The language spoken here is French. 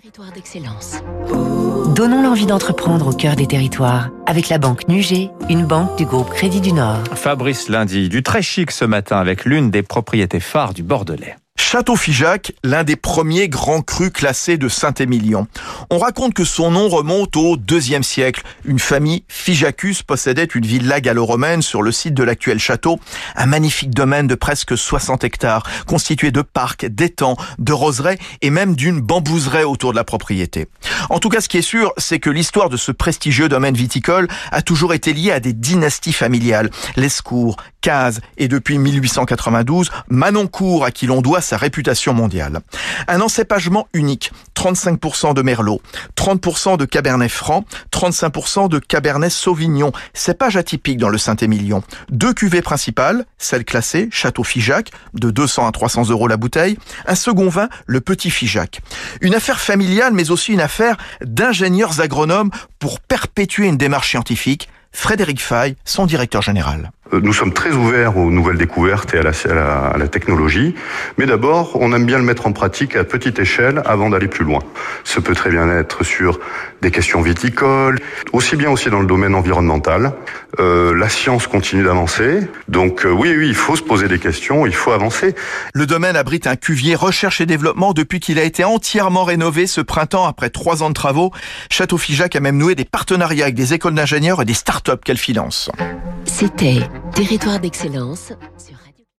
Territoire d'excellence. Donnons l'envie d'entreprendre au cœur des territoires avec la banque Nugé, une banque du groupe Crédit du Nord. Fabrice Lundi, du très chic ce matin avec l'une des propriétés phares du Bordelais. Château Figeac, l'un des premiers grands crus classés de Saint-Émilion. On raconte que son nom remonte au deuxième siècle. Une famille Fijacus possédait une villa gallo-romaine sur le site de l'actuel château, un magnifique domaine de presque 60 hectares, constitué de parcs, d'étangs, de roseraies et même d'une bambouseraie autour de la propriété. En tout cas, ce qui est sûr, c'est que l'histoire de ce prestigieux domaine viticole a toujours été liée à des dynasties familiales. Lescourt, Cazes et depuis 1892, Manoncourt à qui l'on doit sa réputation mondiale. Un encépagement unique, 35% de Merlot, 30% de Cabernet Franc, 35% de Cabernet Sauvignon, cépage atypique dans le Saint-Émilion. Deux cuvées principales, celle classée, Château Figeac, de 200 à 300 euros la bouteille, un second vin, le Petit Figeac. Une affaire familiale, mais aussi une affaire d'ingénieurs agronomes pour perpétuer une démarche scientifique. Frédéric Fay, son directeur général. Euh, nous sommes très ouverts aux nouvelles découvertes et à la, à la, à la technologie, mais d'abord, on aime bien le mettre en pratique à petite échelle avant d'aller plus loin. Ce peut très bien être sur des questions viticoles, aussi bien aussi dans le domaine environnemental. Euh, la science continue d'avancer, donc euh, oui, oui, il faut se poser des questions, il faut avancer. Le domaine abrite un cuvier recherche et développement depuis qu'il a été entièrement rénové ce printemps après trois ans de travaux. Château Figeac a même noué des partenariats avec des écoles d'ingénieurs et des start-up qu'elle finance. C'était Territoire d'excellence